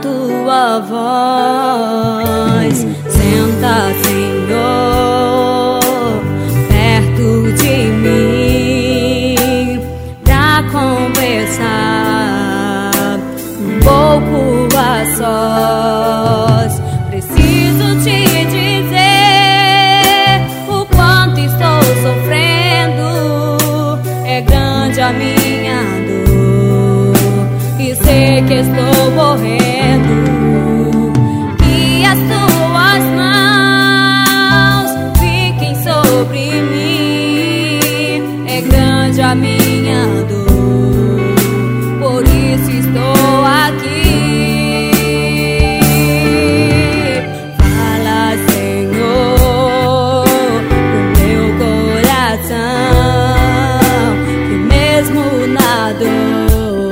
tua voz. Senta, Senhor, perto de mim, pra conversar um pouco a sós. Preciso te dizer o quanto estou sofrendo. É grande a minha dor e sei que estou morrendo. coração que mesmo na dor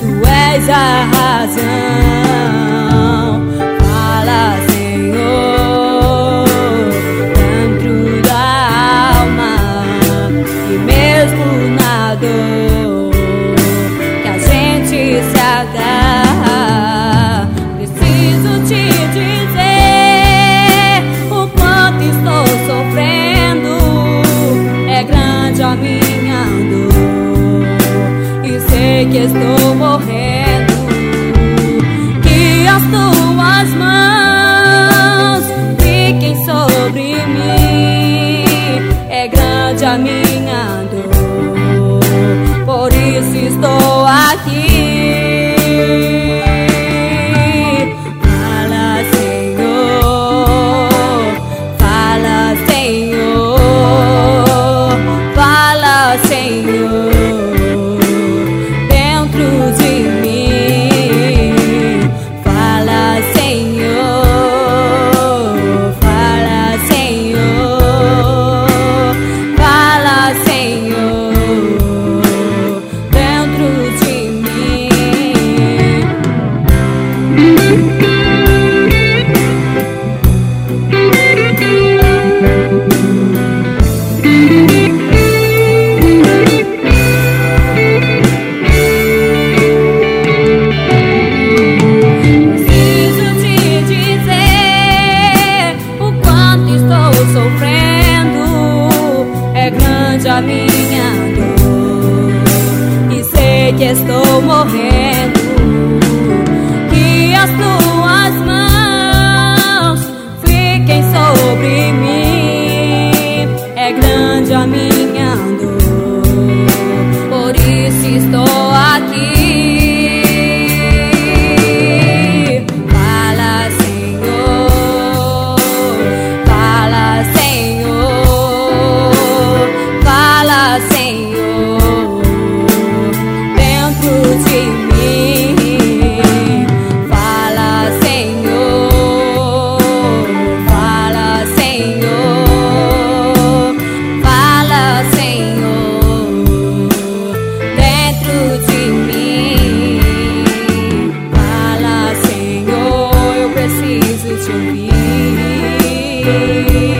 tu és a estou morrendo. Que as tuas mãos fiquem sobre mim. É grande a minha. grande a minha dor. E sei que estou morrendo. see.